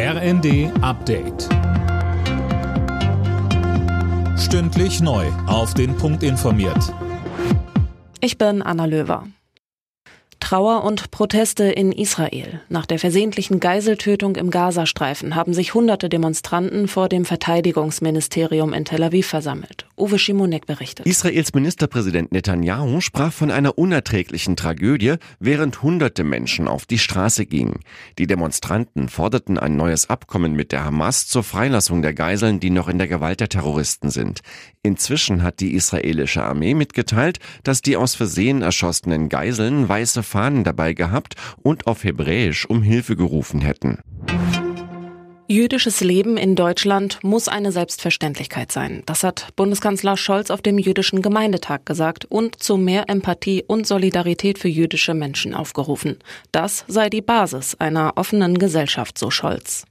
RND Update. Stündlich neu. Auf den Punkt informiert. Ich bin Anna Löwer. Trauer und Proteste in Israel. Nach der versehentlichen Geiseltötung im Gazastreifen haben sich hunderte Demonstranten vor dem Verteidigungsministerium in Tel Aviv versammelt. Uwe Schimonek berichtet. Israels Ministerpräsident Netanyahu sprach von einer unerträglichen Tragödie, während hunderte Menschen auf die Straße gingen. Die Demonstranten forderten ein neues Abkommen mit der Hamas zur Freilassung der Geiseln, die noch in der Gewalt der Terroristen sind. Inzwischen hat die israelische Armee mitgeteilt, dass die aus Versehen erschossenen Geiseln weiße Fahnen dabei gehabt und auf Hebräisch um Hilfe gerufen hätten. Jüdisches Leben in Deutschland muss eine Selbstverständlichkeit sein. Das hat Bundeskanzler Scholz auf dem jüdischen Gemeindetag gesagt und zu mehr Empathie und Solidarität für jüdische Menschen aufgerufen. Das sei die Basis einer offenen Gesellschaft, so Scholz.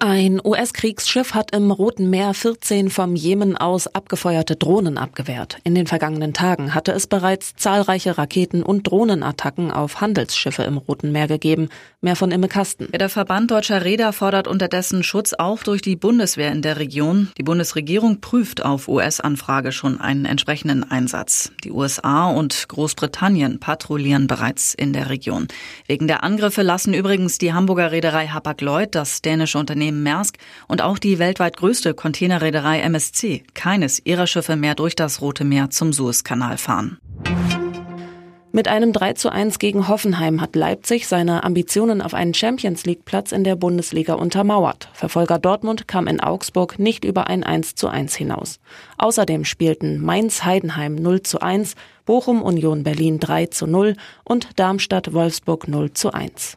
Ein US-Kriegsschiff hat im Roten Meer 14 vom Jemen aus abgefeuerte Drohnen abgewehrt. In den vergangenen Tagen hatte es bereits zahlreiche Raketen- und Drohnenattacken auf Handelsschiffe im Roten Meer gegeben. Mehr von Imme Kasten. Der Verband deutscher Räder fordert unterdessen Schutz auch durch die Bundeswehr in der Region. Die Bundesregierung prüft auf US-Anfrage schon einen entsprechenden Einsatz. Die USA und Großbritannien patrouillieren bereits in der Region. Wegen der Angriffe lassen übrigens die Hamburger Reederei Hapag-Lloyd, das dänische Unternehmen Unternehmen Maersk und auch die weltweit größte Containerreederei MSC keines ihrer Schiffe mehr durch das Rote Meer zum Suezkanal fahren. Mit einem 3 zu 1 gegen Hoffenheim hat Leipzig seine Ambitionen auf einen Champions League Platz in der Bundesliga untermauert. Verfolger Dortmund kam in Augsburg nicht über ein 1 zu 1 hinaus. Außerdem spielten Mainz Heidenheim 0 zu 1, Bochum Union Berlin 3 zu 0 und Darmstadt Wolfsburg 0 zu 1.